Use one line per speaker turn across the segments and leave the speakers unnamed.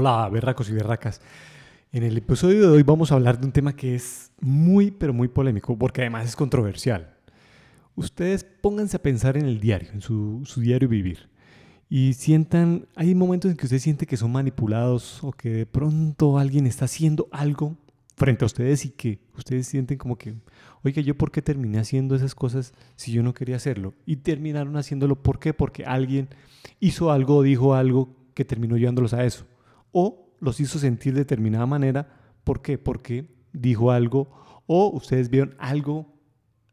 Hola, berracos y berracas. En el episodio de hoy vamos a hablar de un tema que es muy, pero muy polémico, porque además es controversial. Ustedes pónganse a pensar en el diario, en su, su diario vivir, y sientan, hay momentos en que ustedes sienten que son manipulados o que de pronto alguien está haciendo algo frente a ustedes y que ustedes sienten como que, oiga, ¿yo por qué terminé haciendo esas cosas si yo no quería hacerlo? Y terminaron haciéndolo, ¿por qué? Porque alguien hizo algo dijo algo que terminó llevándolos a eso o los hizo sentir de determinada manera. ¿Por qué? Porque dijo algo o ustedes vieron algo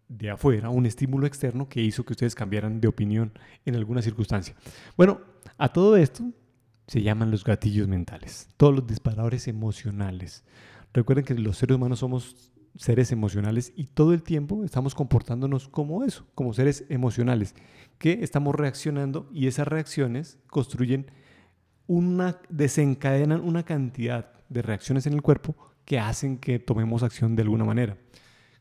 de afuera, un estímulo externo que hizo que ustedes cambiaran de opinión en alguna circunstancia. Bueno, a todo esto se llaman los gatillos mentales, todos los disparadores emocionales. Recuerden que los seres humanos somos seres emocionales y todo el tiempo estamos comportándonos como eso, como seres emocionales, que estamos reaccionando y esas reacciones construyen una, desencadenan una cantidad de reacciones en el cuerpo que hacen que tomemos acción de alguna manera.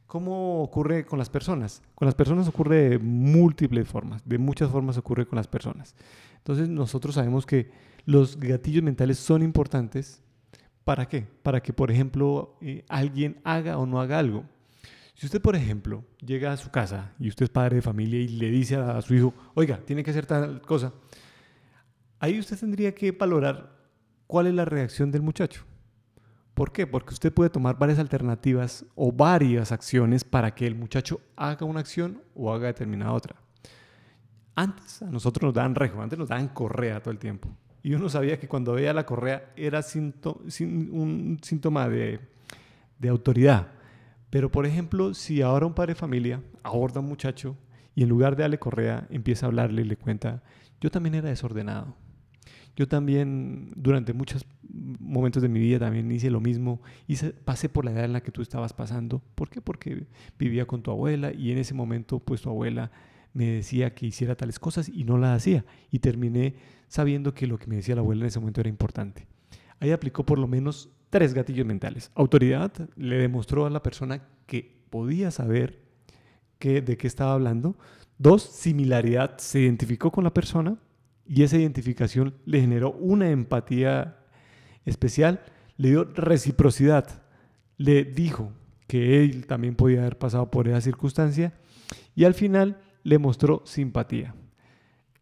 ¿Cómo ocurre con las personas? Con las personas ocurre de múltiples formas, de muchas formas ocurre con las personas. Entonces nosotros sabemos que los gatillos mentales son importantes. ¿Para qué? Para que, por ejemplo, eh, alguien haga o no haga algo. Si usted, por ejemplo, llega a su casa y usted es padre de familia y le dice a su hijo, oiga, tiene que hacer tal cosa, ahí usted tendría que valorar cuál es la reacción del muchacho. ¿Por qué? Porque usted puede tomar varias alternativas o varias acciones para que el muchacho haga una acción o haga determinada otra. Antes a nosotros nos dan rejo, antes nos dan correa todo el tiempo. Y uno sabía que cuando veía la correa era un síntoma de, de autoridad. Pero por ejemplo, si ahora un padre de familia aborda a un muchacho y en lugar de darle correa empieza a hablarle y le cuenta, yo también era desordenado, yo también durante muchos momentos de mi vida también hice lo mismo, hice, pasé por la edad en la que tú estabas pasando. ¿Por qué? Porque vivía con tu abuela y en ese momento pues tu abuela me decía que hiciera tales cosas y no las hacía y terminé sabiendo que lo que me decía la abuela en ese momento era importante. Ahí aplicó por lo menos tres gatillos mentales. Autoridad le demostró a la persona que podía saber que, de qué estaba hablando. Dos, similaridad, se identificó con la persona y esa identificación le generó una empatía especial, le dio reciprocidad, le dijo que él también podía haber pasado por esa circunstancia y al final le mostró simpatía.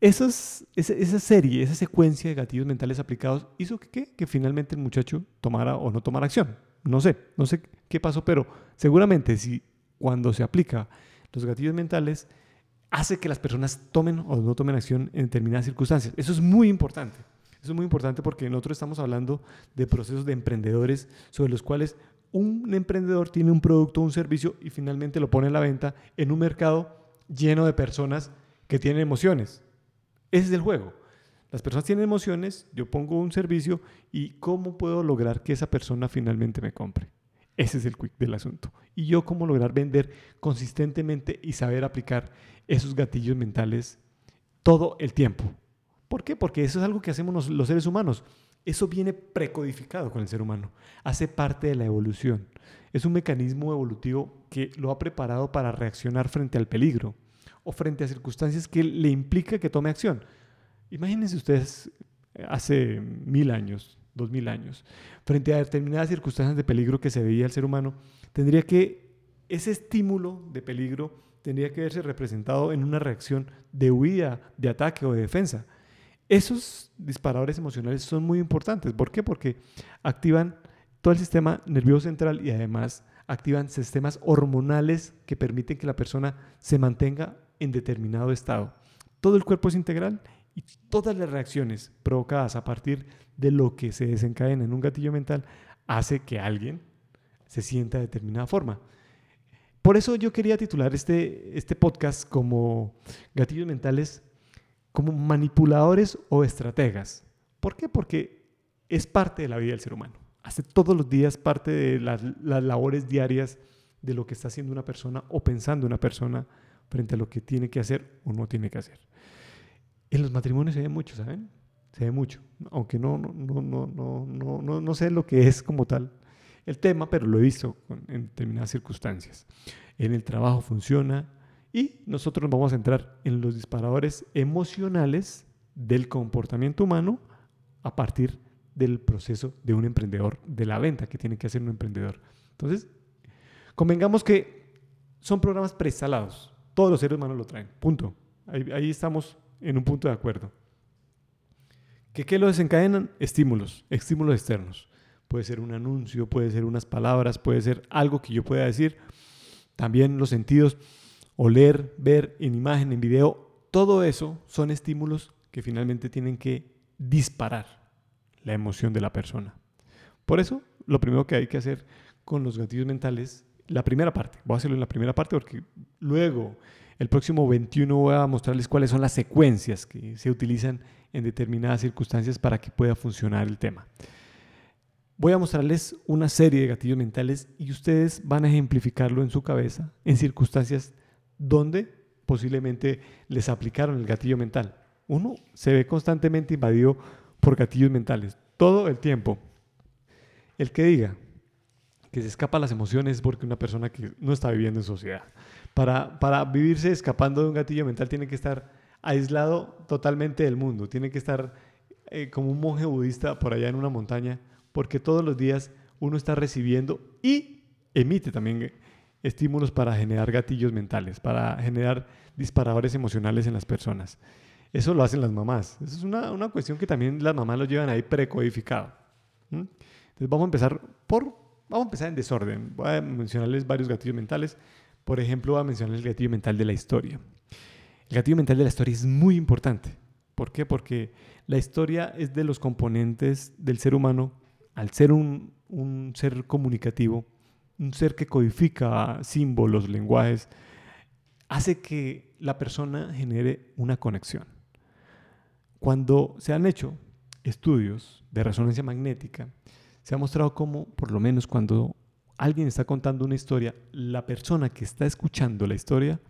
esa, esa, serie, esa secuencia de gatillos mentales aplicados hizo que, que finalmente el muchacho tomara o no tomara acción. No sé, no sé qué pasó, pero seguramente si cuando se aplica los gatillos mentales hace que las personas tomen o no tomen acción en determinadas circunstancias. Eso es muy importante. Eso es muy importante porque nosotros estamos hablando de procesos de emprendedores sobre los cuales un emprendedor tiene un producto o un servicio y finalmente lo pone a la venta en un mercado lleno de personas que tienen emociones. Ese es el juego. Las personas tienen emociones, yo pongo un servicio y ¿cómo puedo lograr que esa persona finalmente me compre? Ese es el quick del asunto. Y yo cómo lograr vender consistentemente y saber aplicar esos gatillos mentales todo el tiempo. ¿Por qué? Porque eso es algo que hacemos los, seres humanos. Eso viene precodificado con el ser humano. Hace parte de la evolución. Es un mecanismo evolutivo que lo ha preparado para reaccionar frente al peligro o frente a circunstancias que le implica que tome acción. Imagínense ustedes hace mil años, dos mil años, frente a determinadas circunstancias de peligro que se veía el ser humano, tendría que ese estímulo de peligro tendría que verse representado en una reacción de huida, de ataque o de defensa. Esos disparadores emocionales son muy importantes. ¿Por qué? Porque activan todo el sistema nervioso central y además activan sistemas hormonales que permiten que la persona se mantenga en determinado estado. Todo el cuerpo es integral y todas las reacciones provocadas a partir de lo que se desencadena en un gatillo mental hace que alguien se sienta de determinada forma. Por eso yo quería titular este, este podcast como gatillos mentales, como manipuladores o estrategas. ¿Por qué? Porque es parte de la vida del ser humano. Hace todos los días parte de las, las labores diarias de lo que está haciendo una persona o pensando una persona frente a lo que tiene que hacer o no tiene que hacer. En los matrimonios se ve mucho, ¿saben? Se ve mucho, aunque no, no, no, no, no, no, no sé lo que es como tal el tema, pero lo he visto en determinadas circunstancias. En el trabajo funciona y nosotros nos vamos a centrar en los disparadores emocionales del comportamiento humano a partir del proceso de un emprendedor, de la venta que tiene que hacer un emprendedor. Entonces, convengamos que son programas preinstalados. Todos los seres humanos lo traen. Punto. Ahí, estamos en un punto de acuerdo. ¿Qué, ¿Qué lo desencadenan? Estímulos, estímulos externos. Puede ser un anuncio, puede ser unas palabras, puede ser algo que yo pueda decir. También los sentidos, oler, ver en imagen, en video, todo eso son estímulos que finalmente tienen que disparar la emoción de la persona. Por eso, lo primero que hay que hacer con los gatillos mentales, la primera parte, voy a hacerlo en la primera parte porque luego, el próximo 21, voy a mostrarles cuáles son las secuencias que se utilizan en determinadas circunstancias para que pueda funcionar el tema. Voy a mostrarles una serie de gatillos mentales y ustedes van a ejemplificarlo en su cabeza en circunstancias donde posiblemente les aplicaron el gatillo mental. Uno se ve constantemente invadido por gatillos mentales, todo el tiempo. El que diga que se escapa a las emociones es porque una persona que no está viviendo en sociedad. Para, vivirse escapando de un gatillo mental tiene que estar aislado totalmente del mundo, tiene que estar eh, como un monje budista por allá en una montaña, porque todos los días uno está recibiendo y emite también estímulos para generar gatillos mentales, para generar disparadores emocionales en las personas. Eso lo hacen las mamás. Es una, una cuestión que también las mamás lo llevan ahí precodificado. Entonces vamos a empezar por, vamos a empezar en desorden. Voy a mencionarles varios gatillos mentales. Por ejemplo, voy a mencionar el gatillo mental de la historia. El gatillo mental de la historia es muy importante. ¿Por qué? Porque la historia es de los componentes del ser humano. Al ser un, un ser comunicativo, un ser que codifica símbolos, lenguajes, hace que la persona genere una conexión. Cuando se han hecho estudios de resonancia magnética, se ha mostrado cómo, por lo menos cuando alguien está contando una historia, la persona que está escuchando la historia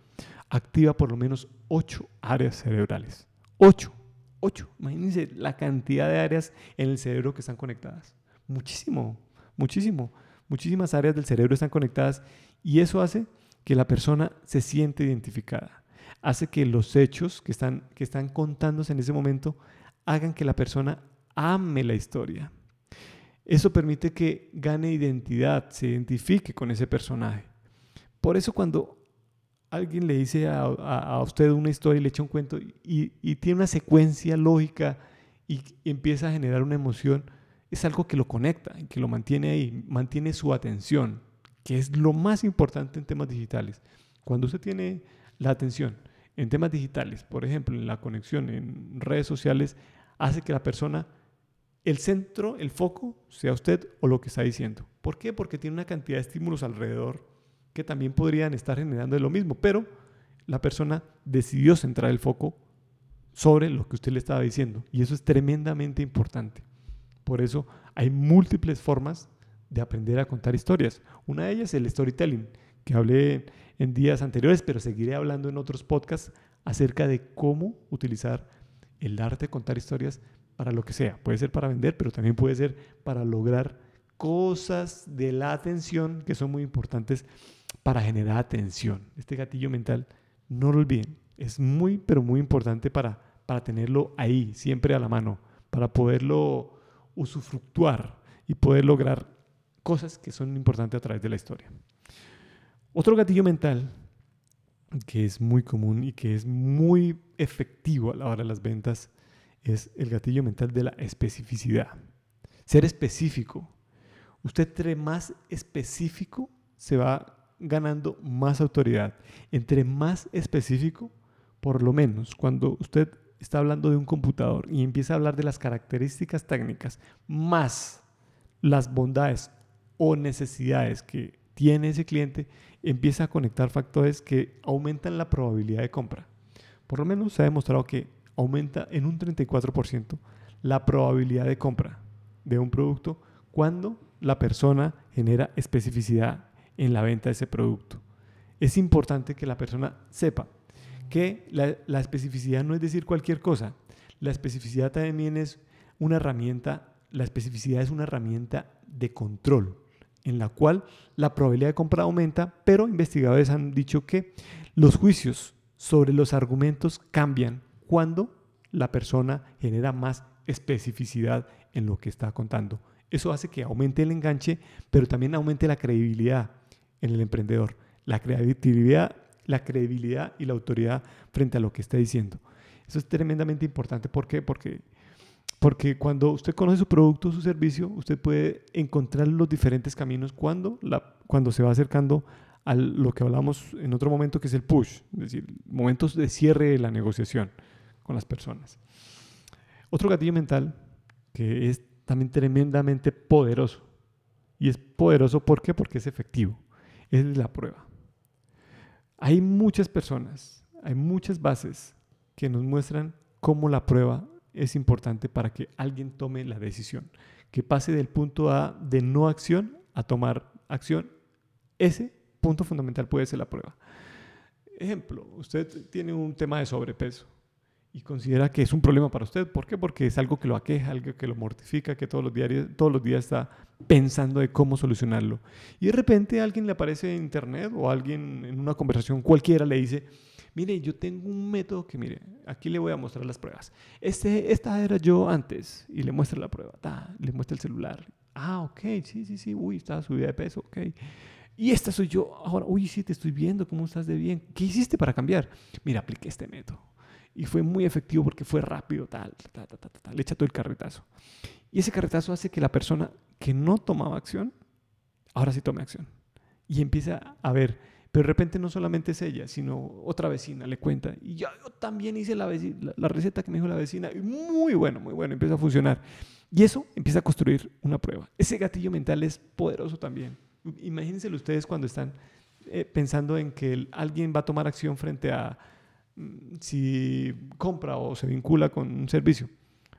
activa por lo menos ocho áreas cerebrales. Ocho, ocho. Imagínense la cantidad de áreas en el cerebro que están conectadas. Muchísimo, muchísimo muchísimas áreas del cerebro están conectadas y eso hace que la persona se siente identificada. Hace que los hechos que están, que están contándose en ese momento hagan que la persona ame la historia. Eso permite que gane identidad, se identifique con ese personaje. Por eso cuando alguien le dice a, usted una historia y le echa un cuento y, y tiene una secuencia lógica y empieza a generar una emoción, es algo que lo conecta y que lo mantiene ahí, mantiene su atención, que es lo más importante en temas digitales. Cuando usted tiene la atención en temas digitales, por ejemplo, en la conexión en redes sociales, hace que la persona, el centro, el foco, sea usted o lo que está diciendo. ¿Por qué? Porque tiene una cantidad de estímulos alrededor que también podrían estar generando lo mismo, pero la persona decidió centrar el foco sobre lo que usted le estaba diciendo. Y eso es tremendamente importante. Por eso hay múltiples formas de aprender a contar historias. Una de ellas es el storytelling, que hablé en días anteriores, pero seguiré hablando en otros podcasts acerca de cómo utilizar el arte de contar historias para lo que sea. Puede ser para vender, pero también puede ser para lograr cosas de la atención que son muy importantes para generar atención. Este gatillo mental, no lo olviden, es muy, pero muy importante para, para tenerlo ahí, siempre a la mano, para poderlo usufructuar y poder lograr cosas que son importantes a través de la historia. Otro gatillo mental que es muy común y que es muy efectivo a la hora de las ventas es el gatillo mental de la especificidad. Ser específico. Usted entre más específico se va ganando más autoridad. Entre más específico, por lo menos cuando usted está hablando de un computador y empieza a hablar de las características técnicas más las bondades o necesidades que tiene ese cliente, empieza a conectar factores que aumentan la probabilidad de compra. Por lo menos se ha demostrado que aumenta en un 34% la probabilidad de compra de un producto cuando la persona genera especificidad en la venta de ese producto. Es importante que la persona sepa que la, especificidad no es decir cualquier cosa. La especificidad también es una herramienta, la especificidad es una herramienta de control en la cual la probabilidad de compra aumenta, pero investigadores han dicho que los juicios sobre los argumentos cambian cuando la persona genera más especificidad en lo que está contando. Eso hace que aumente el enganche, pero también aumente la credibilidad en el emprendedor. La credibilidad, la credibilidad y la autoridad frente a lo que está diciendo. Eso es tremendamente importante. ¿Por qué? Porque, porque cuando usted conoce su producto o su servicio, usted puede encontrar los diferentes caminos cuando, la, cuando se va acercando a lo que hablamos en otro momento, que es el push, es decir, momentos de cierre de la negociación con las personas. Otro gatillo mental que es también tremendamente poderoso. Y es poderoso ¿por? Porque es efectivo. Es la prueba. Hay muchas personas, hay muchas bases que nos muestran cómo la prueba es importante para que alguien tome la decisión, que pase del punto A de no acción a tomar acción. Ese punto fundamental puede ser la prueba. Ejemplo, usted tiene un tema de sobrepeso y considera que es un problema para usted. ¿Por qué? Porque es algo que lo aqueja, algo que lo mortifica, que todos los, días, todos los días está pensando de cómo solucionarlo. Y de repente alguien le aparece en internet o alguien en una conversación cualquiera le dice, mire, yo tengo un método que, mire, aquí le voy a mostrar las pruebas. Este, esta era yo antes y le muestra la prueba, le muestra el celular. Ah, ok, sí, sí, sí, uy, estaba subida de peso, ok. Y esta soy yo ahora, uy, sí, te estoy viendo, ¿cómo estás de bien? ¿Qué hiciste para cambiar? Mira, apliqué este método y fue muy efectivo porque fue rápido, tal, tal, tal, tal, le echa todo el carretazo. Y ese carretazo hace que la persona que no tomaba acción, ahora sí tome acción. Y empieza a ver, pero de repente no solamente es ella, sino otra vecina le cuenta. Y yo, también hice la, la, receta que me dijo la vecina. Y muy bueno, muy bueno, empieza a funcionar. Y eso empieza a construir una prueba. Ese gatillo mental es poderoso también. Imagínense ustedes cuando están eh, pensando en que alguien va a tomar acción frente a si compra o se vincula con un servicio,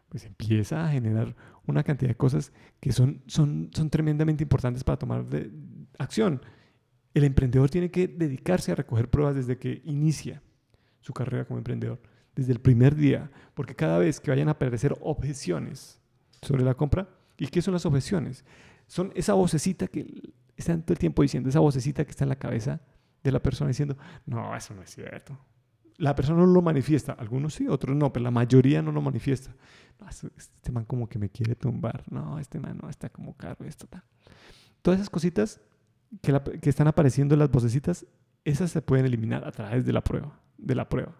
pues empieza a generar una cantidad de cosas que son, son, son tremendamente importantes para tomar de, acción. El emprendedor tiene que dedicarse a recoger pruebas desde que inicia su carrera como emprendedor, desde el primer día, porque cada vez que vayan a aparecer objeciones sobre la compra, ¿y qué son las objeciones? Son esa vocecita que está todo el tiempo diciendo, esa vocecita que está en la cabeza de la persona diciendo, no, eso no es cierto, la persona no lo manifiesta, algunos sí, otros no, pero la mayoría no lo manifiesta. este man como que me quiere tumbar, no, este man no, está como caro, esto. Todas esas cositas que, que están apareciendo en las vocecitas, esas se pueden eliminar a través de la prueba, de la prueba,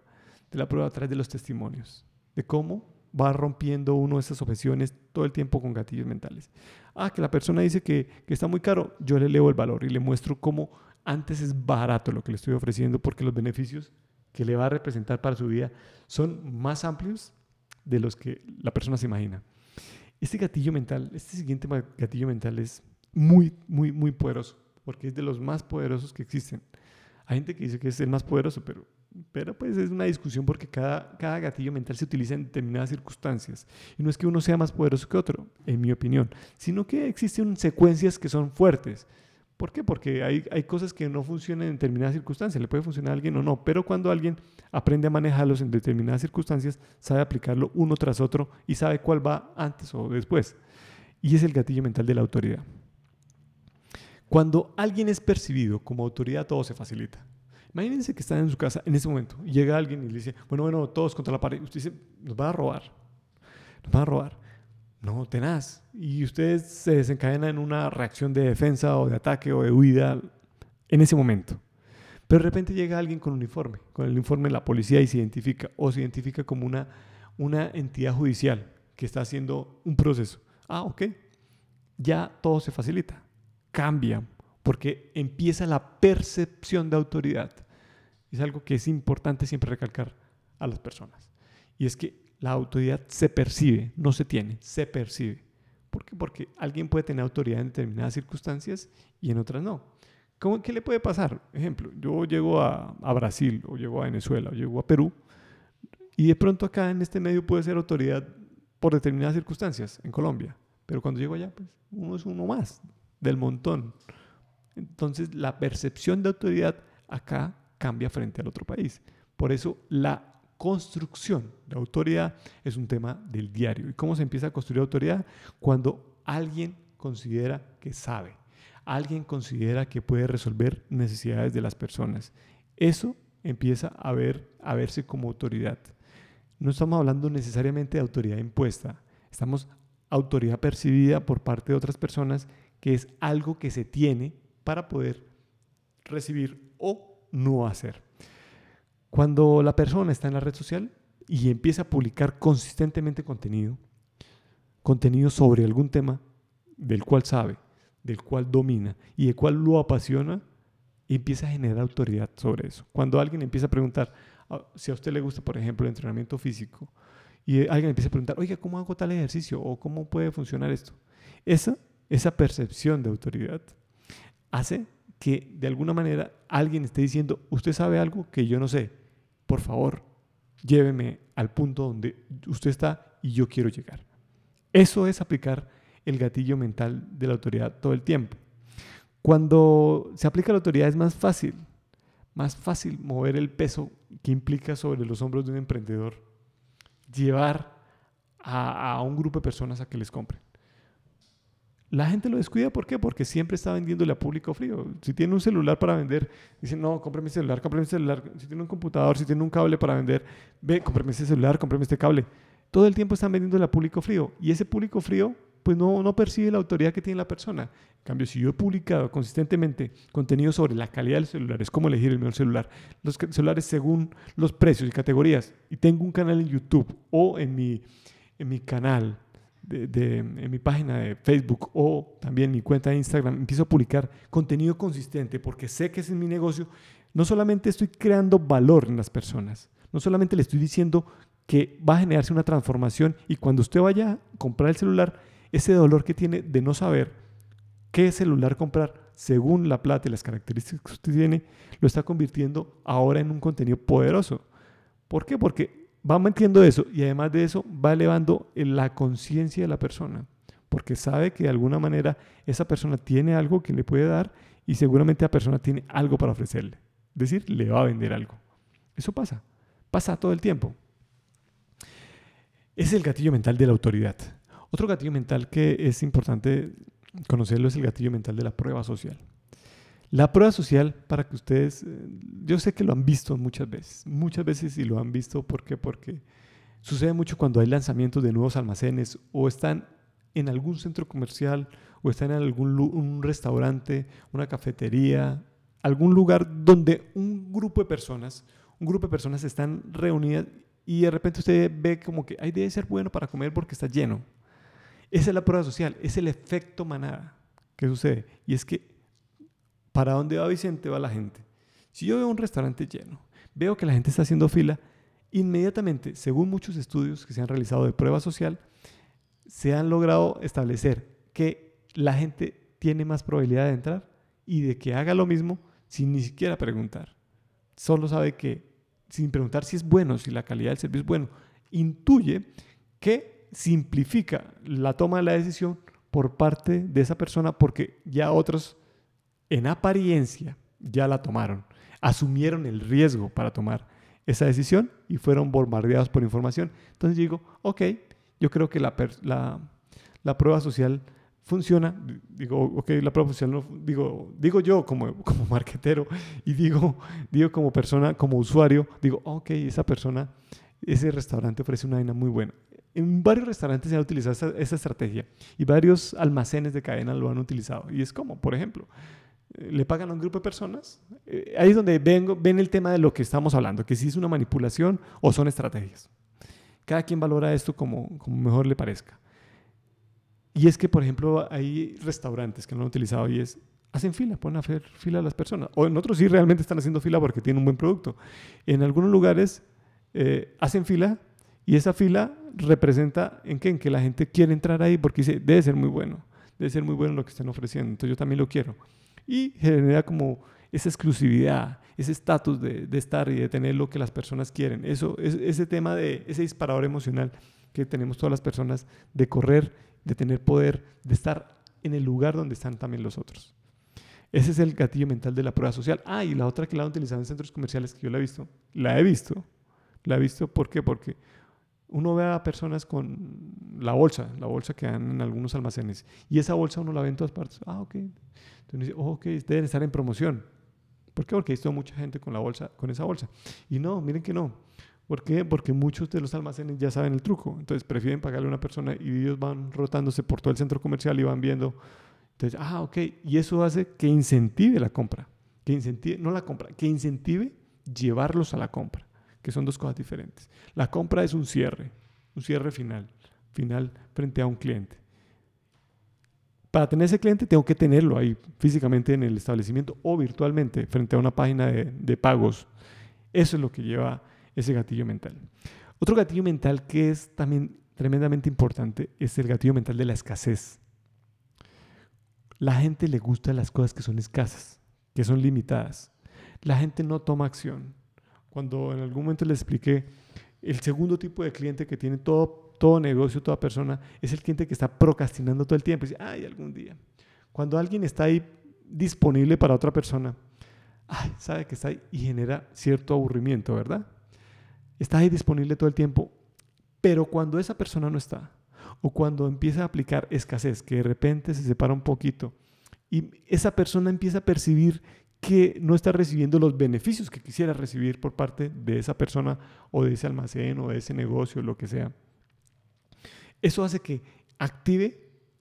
de la prueba a través de los testimonios, de cómo va rompiendo uno esas objeciones todo el tiempo con gatillos mentales. Ah, que la persona dice que, que, está muy caro, yo le leo el valor y le muestro cómo antes es barato lo que le estoy ofreciendo porque los beneficios que le va a representar para su vida son más amplios de los que la persona se imagina. Este gatillo mental, este siguiente gatillo mental es muy, muy, muy poderoso, porque es de los más poderosos que existen. Hay gente que dice que es el más poderoso, pero, pero pues es una discusión porque cada, cada gatillo mental se utiliza en determinadas circunstancias. Y no es que uno sea más poderoso que otro, en mi opinión, sino que existen secuencias que son fuertes. ¿Por qué? Porque hay, hay, cosas que no funcionan en determinadas circunstancias, le puede funcionar a alguien o no, pero cuando alguien aprende a manejarlos en determinadas circunstancias, sabe aplicarlo uno tras otro y sabe cuál va antes o después. Y es el gatillo mental de la autoridad. Cuando alguien es percibido como autoridad, todo se facilita. Imagínense que están en su casa en ese momento llega alguien y le dice, bueno, bueno, todos contra la pared. Usted dice, nos va a robar. Nos va a robar. No, tenaz. Y ustedes se desencadenan en una reacción de defensa o de ataque o de huida en ese momento. Pero de repente llega alguien con uniforme, con el uniforme de la policía y se identifica o se identifica como una, una entidad judicial que está haciendo un proceso. Ah, ok. Ya todo se facilita, cambia, porque empieza la percepción de autoridad. Es algo que es importante siempre recalcar a las personas. Y es que la autoridad se percibe, no se tiene, se percibe. ¿Por qué? Porque alguien puede tener autoridad en determinadas circunstancias y en otras no. ¿Cómo, ¿Qué le puede pasar? Ejemplo, yo llego a, a, Brasil o llego a Venezuela o llego a Perú y de pronto acá en este medio puede ser autoridad por determinadas circunstancias en Colombia. Pero cuando llego allá, pues uno es uno más del montón. Entonces la percepción de autoridad acá cambia frente al otro país. Por eso la construcción de autoridad es un tema del diario. ¿Y cómo se empieza a construir autoridad? Cuando alguien considera que sabe, alguien considera que puede resolver necesidades de las personas. Eso empieza a, ver, a verse como autoridad. No estamos hablando necesariamente de autoridad impuesta, estamos autoridad percibida por parte de otras personas, que es algo que se tiene para poder recibir o no hacer. Cuando la persona está en la red social y empieza a publicar consistentemente contenido, contenido sobre algún tema del cual sabe, del cual domina y del cual lo apasiona, empieza a generar autoridad sobre eso. Cuando alguien empieza a preguntar, ah, si a usted le gusta, por ejemplo, el entrenamiento físico, y alguien empieza a preguntar, oiga, ¿cómo hago tal ejercicio? ¿O cómo puede funcionar esto? Esa, esa percepción de autoridad hace que de alguna manera alguien esté diciendo, usted sabe algo que yo no sé, por favor, lléveme al punto donde usted está y yo quiero llegar. Eso es aplicar el gatillo mental de la autoridad todo el tiempo. Cuando se aplica la autoridad es más fácil, más fácil mover el peso que implica sobre los hombros de un emprendedor, llevar a, a un grupo de personas a que les compren. La gente lo descuida, ¿por qué? Porque siempre está vendiéndole a público frío. Si tiene un celular para vender, dicen, no, cómprame mi celular, cómprame mi celular. Si tiene un computador, si tiene un cable para vender, ve, cómprame ese celular, cómprame este cable. Todo el tiempo están vendiéndole a público frío. Y ese público frío, pues no, no percibe la autoridad que tiene la persona. En cambio, si yo he publicado consistentemente contenido sobre la calidad del celular, es cómo elegir el mejor celular, los celulares según los precios y categorías, y tengo un canal en YouTube o en mi, en mi canal de, en mi página de Facebook o también mi cuenta de Instagram, empiezo a publicar contenido consistente porque sé que ese es mi negocio, no solamente estoy creando valor en las personas, no solamente le estoy diciendo que va a generarse una transformación y cuando usted vaya a comprar el celular, ese dolor que tiene de no saber qué celular comprar según la plata y las características que usted tiene, lo está convirtiendo ahora en un contenido poderoso. ¿Por qué? Porque va metiendo eso y además de eso va elevando la conciencia de la persona, porque sabe que de alguna manera esa persona tiene algo que le puede dar y seguramente la persona tiene algo para ofrecerle. Es decir, le va a vender algo. Eso pasa, pasa todo el tiempo. Es el gatillo mental de la autoridad. Otro gatillo mental que es importante conocerlo es el gatillo mental de la prueba social. La prueba social, para que ustedes, eh, yo sé que lo han visto muchas veces, muchas veces y lo han visto, ¿por qué? Porque sucede mucho cuando hay lanzamientos de nuevos almacenes o están en algún centro comercial o están en algún un restaurante, una cafetería, algún lugar donde un grupo de personas, un grupo de personas están reunidas y de repente usted ve como que, ay, debe ser bueno para comer porque está lleno. Esa es la prueba social, es el efecto manada que sucede. Y es que ¿Para dónde va Vicente? Va la gente. Si yo veo un restaurante lleno, veo que la gente está haciendo fila, inmediatamente, según muchos estudios que se han realizado de prueba social, se han logrado establecer que la gente tiene más probabilidad de entrar y de que haga lo mismo sin ni siquiera preguntar. Solo sabe que, sin preguntar si es bueno, si la calidad del servicio es bueno, intuye que simplifica la toma de la decisión por parte de esa persona porque ya otros en apariencia ya la tomaron, asumieron el riesgo para tomar esa decisión y fueron bombardeados por información. Entonces digo, ok, yo creo que la, la, prueba social funciona, digo, ok, la prueba social no, digo, digo yo como, como marquetero y digo, digo como persona, como usuario, digo, ok, esa persona, ese restaurante ofrece una vaina muy buena. En varios restaurantes se ha utilizado esa, esa estrategia y varios almacenes de cadena lo han utilizado. Y es como, por ejemplo, le pagan a un grupo de personas. Eh, ahí es donde vengo, ven el tema de lo que estamos hablando, que si es una manipulación o son estrategias. Cada quien valora esto como, como mejor le parezca. Y es que, por ejemplo, hay restaurantes que no han utilizado y es, hacen fila, a hacer fila a las personas. O en otros sí realmente están haciendo fila porque tienen un buen producto. En algunos lugares eh, hacen fila y esa fila representa en qué? En que la gente quiere entrar ahí porque dice, debe ser muy bueno, debe ser muy bueno lo que están ofreciendo, entonces yo también lo quiero y genera como esa exclusividad, ese estatus de, estar y de tener lo que las personas quieren. Eso, es, ese tema de ese disparador emocional que tenemos todas las personas de correr, de tener poder, de estar en el lugar donde están también los otros. Ese es el gatillo mental de la prueba social. Ah, y la otra que la han utilizado en centros comerciales que yo la he visto, la he visto, la he visto, ¿por qué? Porque uno ve a personas con la bolsa, la bolsa que dan en algunos almacenes, y esa bolsa uno la ve en todas partes. Ah, ok. Entonces dice, oh, ok, deben estar en promoción. ¿Por qué? Porque he visto mucha gente con la bolsa, con esa bolsa. Y no, miren que no. ¿Por qué? Porque muchos de los almacenes ya saben el truco. Entonces prefieren pagarle a una persona y ellos van rotándose por todo el centro comercial y van viendo. Entonces, ah, ok. Y eso hace que incentive la compra. Que incentive, no la compra, que incentive llevarlos a la compra, que son dos cosas diferentes. La compra es un cierre, un cierre final, final frente a un cliente. Para tener ese cliente tengo que tenerlo ahí físicamente en el establecimiento o virtualmente frente a una página de, pagos. Eso es lo que lleva ese gatillo mental. Otro gatillo mental que es también tremendamente importante es el gatillo mental de la escasez. La gente le gusta las cosas que son escasas, que son limitadas. La gente no toma acción. Cuando en algún momento les expliqué, el segundo tipo de cliente que tiene todo, todo negocio, toda persona, es el cliente que está procrastinando todo el tiempo. Y dice, ay, algún día. Cuando alguien está ahí disponible para otra persona, ay, sabe que está ahí y genera cierto aburrimiento, ¿verdad? está ahí disponible todo el tiempo, pero cuando esa persona no está, o cuando empieza a aplicar escasez, que de repente se separa un poquito, y esa persona empieza a percibir que no está recibiendo los beneficios que quisiera recibir por parte de esa persona o de ese almacén o de ese negocio, lo que sea. Eso hace que active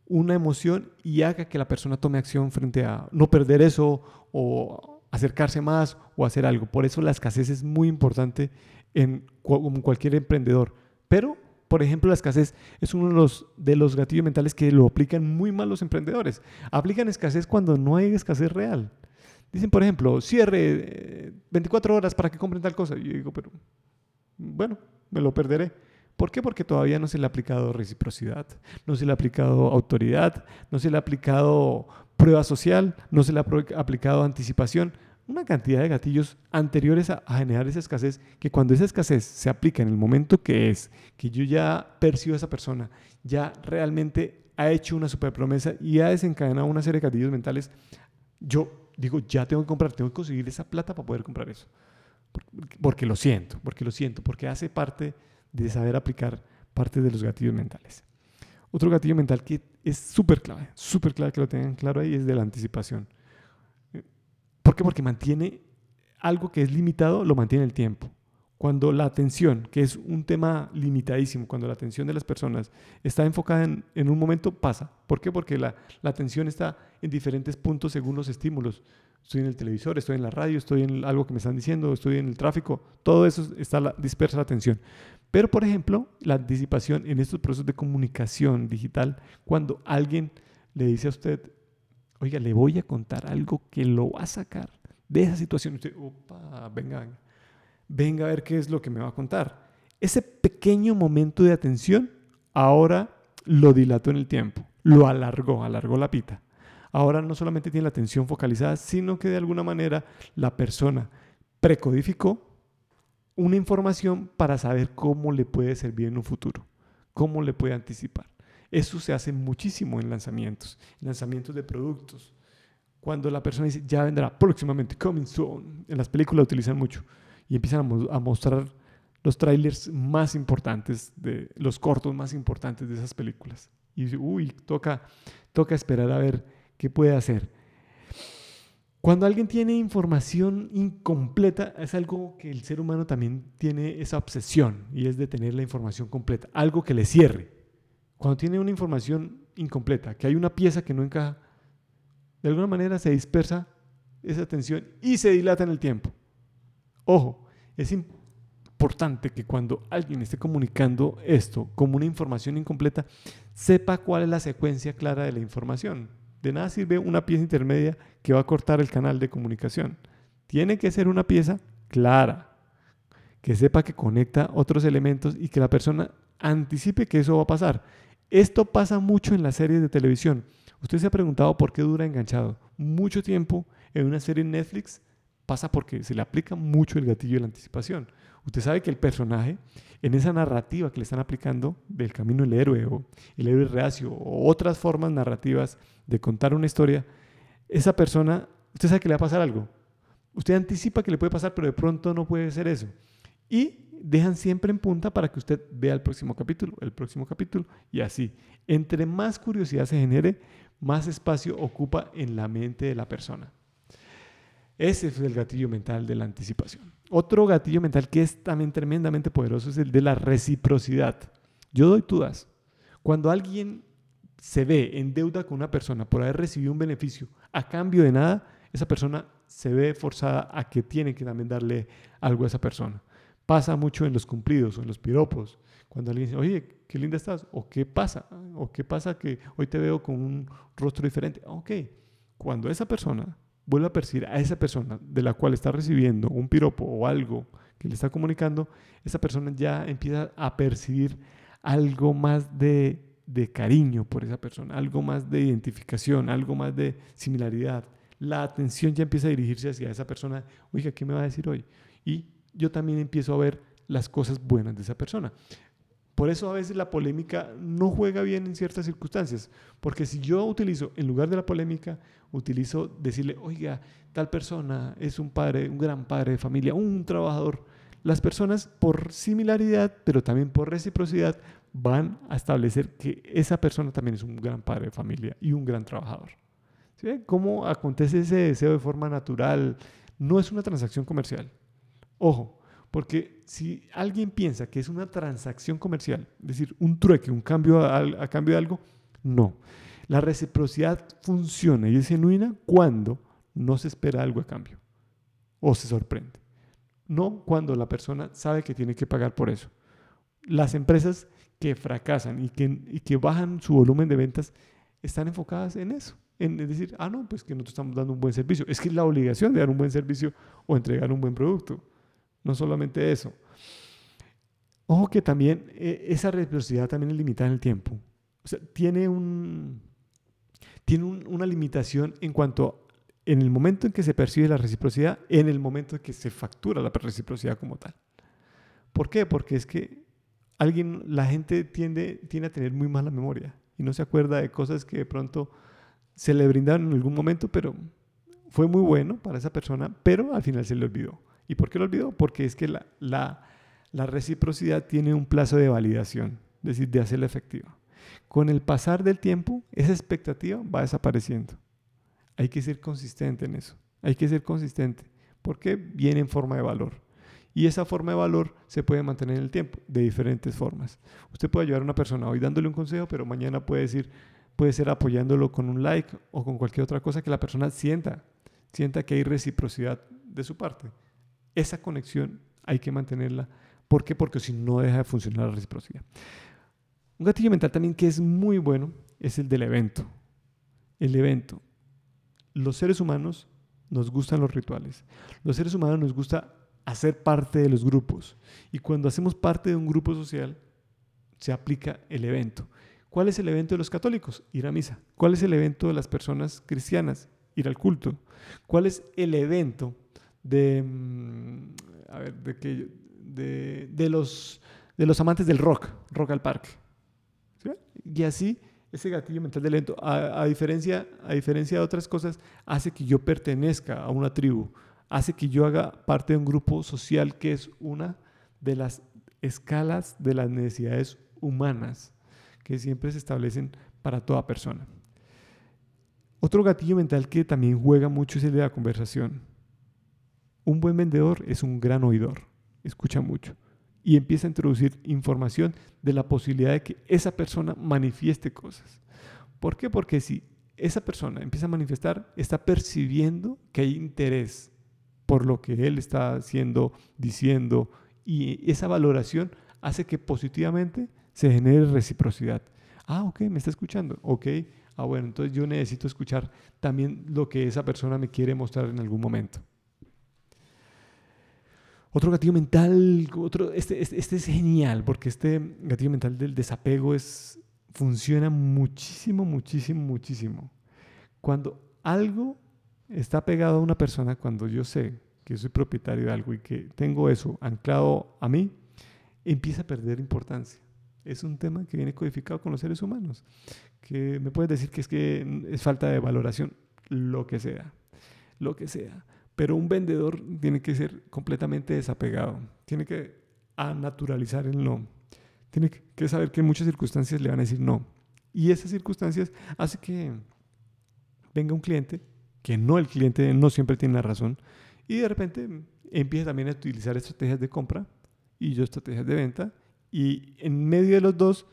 una emoción y haga que la persona tome acción frente a no perder eso o acercarse más o hacer algo. Por eso la escasez es muy importante en cualquier emprendedor. Pero, por ejemplo, la escasez es uno de los, de los gatillos mentales que lo aplican muy mal los emprendedores. Aplican escasez cuando no hay escasez real. Dicen, por ejemplo, cierre 24 eh, horas para que compren tal cosa. Y yo digo, pero bueno, me lo perderé. ¿Por qué? Porque todavía no se le ha aplicado reciprocidad, no se le ha aplicado autoridad, no se le ha aplicado prueba social, no se le ha aplicado anticipación una cantidad de gatillos anteriores a, generar esa escasez, que cuando esa escasez se aplica en el momento que es, que yo ya percibo a esa persona, ya realmente ha hecho una super promesa y ha desencadenado una serie de gatillos mentales, yo digo, ya tengo que comprar, tengo que conseguir esa plata para poder comprar eso. Porque lo siento, porque lo siento, porque hace parte de saber aplicar parte de los gatillos mentales. Otro gatillo mental que es súper clave, súper clave que lo tengan claro ahí es de la anticipación. ¿Por qué? Porque mantiene algo que es limitado, lo mantiene el tiempo. Cuando la atención, que es un tema limitadísimo, cuando la atención de las personas está enfocada en, un momento, pasa. ¿Por qué? Porque la, atención está en diferentes puntos según los estímulos. Estoy en el televisor, estoy en la radio, estoy en algo que me están diciendo, estoy en el tráfico. Todo eso está la, dispersa la atención. Pero, por ejemplo, la anticipación en estos procesos de comunicación digital, cuando alguien le dice a usted, oiga, le voy a contar algo que lo va a sacar de esa situación. usted, opa, venga, venga, a ver qué es lo que me va a contar. Ese pequeño momento de atención ahora lo dilató en el tiempo, lo alargó, alargó la pita. Ahora no solamente tiene la atención focalizada, sino que de alguna manera la persona precodificó una información para saber cómo le puede servir en un futuro, cómo le puede anticipar. Eso se hace muchísimo en lanzamientos, lanzamientos de productos. Cuando la persona dice, ya vendrá próximamente, coming soon, en las películas utilizan mucho y empiezan a, mostrar los trailers más importantes, de, los cortos más importantes de esas películas. Y dice, uy, toca, toca esperar a ver qué puede hacer. Cuando alguien tiene información incompleta, es algo que el ser humano también tiene esa obsesión y es de tener la información completa, algo que le cierre. Cuando tiene una información incompleta, que hay una pieza que no encaja, de alguna manera se dispersa esa atención y se dilata en el tiempo. Ojo, es importante que cuando alguien esté comunicando esto como una información incompleta, sepa cuál es la secuencia clara de la información. De nada sirve una pieza intermedia que va a cortar el canal de comunicación. Tiene que ser una pieza clara, que sepa que conecta otros elementos y que la persona anticipe que eso va a pasar. Esto pasa mucho en las series de televisión. Usted se ha preguntado por qué dura enganchado. Mucho tiempo en una serie en Netflix pasa porque se le aplica mucho el gatillo de la anticipación. Usted sabe que el personaje, en esa narrativa que le están aplicando del camino del héroe o el héroe reacio o otras formas narrativas de contar una historia, esa persona, usted sabe que le va a pasar algo. Usted anticipa que le puede pasar, pero de pronto no puede ser eso. Y dejan siempre en punta para que usted vea el próximo capítulo, el próximo capítulo y así. Entre más curiosidad se genere, más espacio ocupa en la mente de la persona. Ese es el gatillo mental de la anticipación. Otro gatillo mental que es también tremendamente poderoso es el de la reciprocidad. Yo doy, tú. Cuando alguien se ve en deuda con una persona por haber recibido un beneficio a cambio de nada, esa persona se ve forzada a que tiene que también darle algo a esa persona. Pasa mucho en los cumplidos o en los piropos. Cuando alguien dice, oye, qué linda estás, o qué pasa, o qué pasa que hoy te veo con un rostro diferente. Ok, cuando esa persona vuelve a percibir a esa persona de la cual está recibiendo un piropo o algo que le está comunicando, esa persona ya empieza a percibir algo más de, de cariño por esa persona, algo más de identificación, algo más de similaridad. La atención ya empieza a dirigirse hacia esa persona, oiga, ¿qué me va a decir hoy? Y yo también empiezo a ver las cosas buenas de esa persona. Por eso a veces la polémica no juega bien en ciertas circunstancias, porque si yo utilizo, en lugar de la polémica, utilizo decirle, oiga, tal persona es un padre, un gran padre de familia, un trabajador, las personas por similaridad, pero también por reciprocidad, van a establecer que esa persona también es un gran padre de familia y un gran trabajador. ¿Sí? ¿Cómo acontece ese deseo de forma natural? No es una transacción comercial. Ojo, porque si alguien piensa que es una transacción comercial, es decir, un trueque, un cambio a, cambio de algo, no. La reciprocidad funciona y es genuina cuando no se espera algo a cambio o se sorprende. No cuando la persona sabe que tiene que pagar por eso. Las empresas que fracasan y que, que bajan su volumen de ventas están enfocadas en eso. En decir, ah, no, pues que nosotros estamos dando un buen servicio. Es que es la obligación de dar un buen servicio o entregar un buen producto. No solamente eso. Ojo que también e, esa reciprocidad también es limitada en el tiempo. O sea, tiene, un, tiene una limitación en cuanto en el momento en que se percibe la reciprocidad, en el momento en que se factura la reciprocidad como tal. ¿Por qué? Porque es que alguien, la gente tiende, tiende a tener muy mala memoria y no se acuerda de cosas que de pronto se le brindaron en algún momento, pero fue muy bueno para esa persona, pero al final se le olvidó. ¿Y por qué lo olvidó? Porque es que la, reciprocidad tiene un plazo de validación, es decir, de hacerla efectiva. Con el pasar del tiempo, esa expectativa va desapareciendo. Hay que ser consistente en eso. Hay que ser consistente porque viene en forma de valor. Y esa forma de valor se puede mantener en el tiempo de diferentes formas. Usted puede ayudar a una persona hoy dándole un consejo, pero mañana puede decir, puede ser apoyándolo con un like o con cualquier otra cosa que la persona sienta, sienta que hay reciprocidad de su parte. Esa conexión hay que mantenerla. ¿Por qué? Porque si no deja de funcionar la reciprocidad. Un gatillo mental también que es muy bueno es el del evento. El evento. Los seres humanos nos gustan los rituales. Los seres humanos nos gusta hacer parte de los grupos. Y cuando hacemos parte de un grupo social, se aplica el evento. ¿Cuál es el evento de los católicos? Ir a misa. ¿Cuál es el evento de las personas cristianas? Ir al culto. ¿Cuál es el evento de, mm, a ver, de, que, de, de, los, de los amantes del rock, rock al parque. Y así, ese gatillo mental del evento, a, diferencia, a diferencia de otras cosas, hace que yo pertenezca a una tribu, hace que yo haga parte de un grupo social que es una de las escalas de las necesidades humanas que siempre se establecen para toda persona. Otro gatillo mental que también juega mucho es el de la conversación. Un buen vendedor es un gran oidor, escucha mucho y empieza a introducir información de la posibilidad de que esa persona manifieste cosas. ¿Por qué? Porque si esa persona empieza a manifestar, está percibiendo que hay interés por lo que él está haciendo, diciendo, y esa valoración hace que positivamente se genere reciprocidad. Ah, ok, me está escuchando. Ok, ah, bueno, entonces yo necesito escuchar también lo que esa persona me quiere mostrar en algún momento. Otro gatillo mental, otro, este, este, este, es genial porque este gatillo mental del desapego es, funciona muchísimo, muchísimo, muchísimo. Cuando algo está pegado a una persona, cuando yo sé que soy propietario de algo y que tengo eso anclado a mí, empieza a perder importancia. Es un tema que viene codificado con los seres humanos, que me puedes decir que es que es falta de valoración, lo que sea, lo que sea. Pero un vendedor tiene que ser completamente desapegado, tiene que naturalizar el no, tiene que saber que en muchas circunstancias le van a decir no. Y esas circunstancias hace que venga un cliente que no el cliente no siempre tiene la razón y de repente empieza también a utilizar estrategias de compra y yo estrategias de venta y en medio de los dos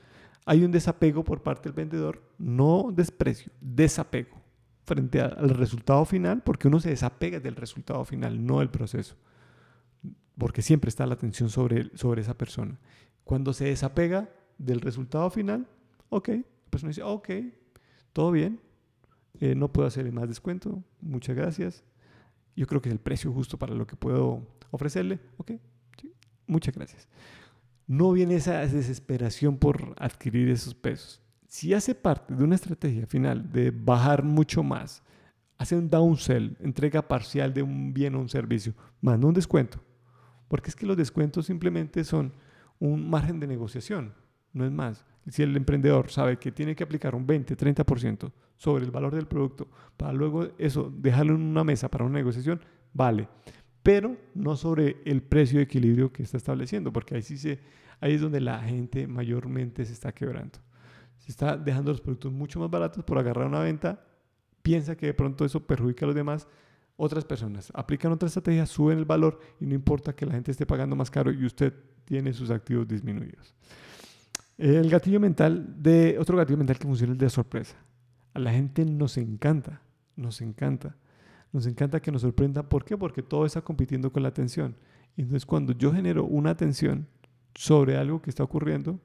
hay un desapego por parte del vendedor, no desprecio, desapego frente al resultado final, porque uno se desapega del resultado final, no del proceso, porque siempre está la atención sobre, sobre esa persona. Cuando se desapega del resultado final, ok, la persona dice, ok, todo bien, eh, no puedo hacerle más descuento, muchas gracias, yo creo que es el precio justo para lo que puedo ofrecerle, ok, muchas gracias. No viene esa desesperación por adquirir esos pesos si hace parte de una estrategia final de bajar mucho más, hace un downsell, entrega parcial de un bien o un servicio, más no un descuento. Porque es que los descuentos simplemente son un margen de negociación, no es más. Si el emprendedor sabe que tiene que aplicar un 20, 30% sobre el valor del producto para luego eso dejarlo en una mesa para una negociación, vale. Pero no sobre el precio de equilibrio que está estableciendo, porque ahí sí se, ahí es donde la gente mayormente se está quebrando si está dejando los productos mucho más baratos por agarrar una venta, piensa que de pronto eso perjudica a los demás, otras personas aplican otra estrategia, suben el valor y no importa que la gente esté pagando más caro y usted tiene sus activos disminuidos. El gatillo mental de otro gatillo mental que funciona es de sorpresa. A la gente nos encanta, nos encanta. Nos encanta que nos sorprenda. ¿Por qué? Porque todo está compitiendo con la atención. Entonces, cuando yo genero una atención sobre algo que está ocurriendo,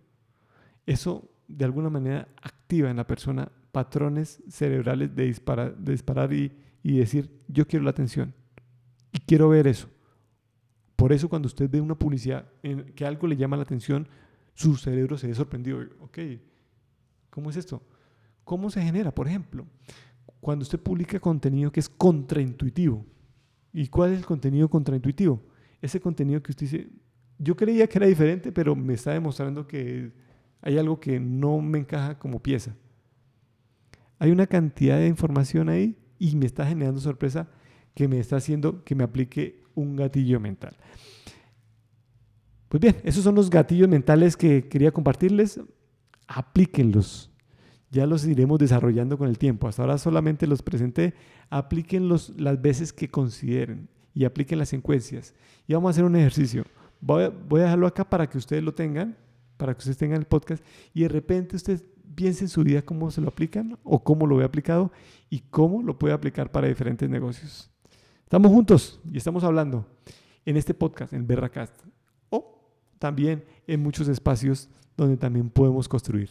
eso de alguna manera activa en la persona patrones cerebrales de, disparar, y, decir, yo quiero la atención y quiero ver eso. Por eso cuando usted ve una publicidad que algo le llama la atención, su cerebro se ve sorprendido. Ok, ¿cómo es esto? ¿Cómo se genera? Por ejemplo, cuando usted publica contenido que es contraintuitivo. ¿Y cuál es el contenido contraintuitivo? Ese contenido que usted dice, yo creía que era diferente, pero me está demostrando que hay algo que no me encaja como pieza. Hay una cantidad de información ahí y me está generando sorpresa que me está haciendo que me aplique un gatillo mental. Pues bien, esos son los gatillos mentales que quería compartirles. Aplíquenlos. Ya los iremos desarrollando con el tiempo. Hasta ahora solamente los presenté. Aplíquenlos las veces que consideren y apliquen las secuencias. Y vamos a hacer un ejercicio. Voy a, dejarlo acá para que ustedes lo tengan para que ustedes tengan el podcast y de repente usted piense en su vida cómo se lo aplican o cómo lo ve aplicado y cómo lo puede aplicar para diferentes negocios. Estamos juntos y estamos hablando en este podcast, en Berracast, o también en muchos espacios donde también podemos construir.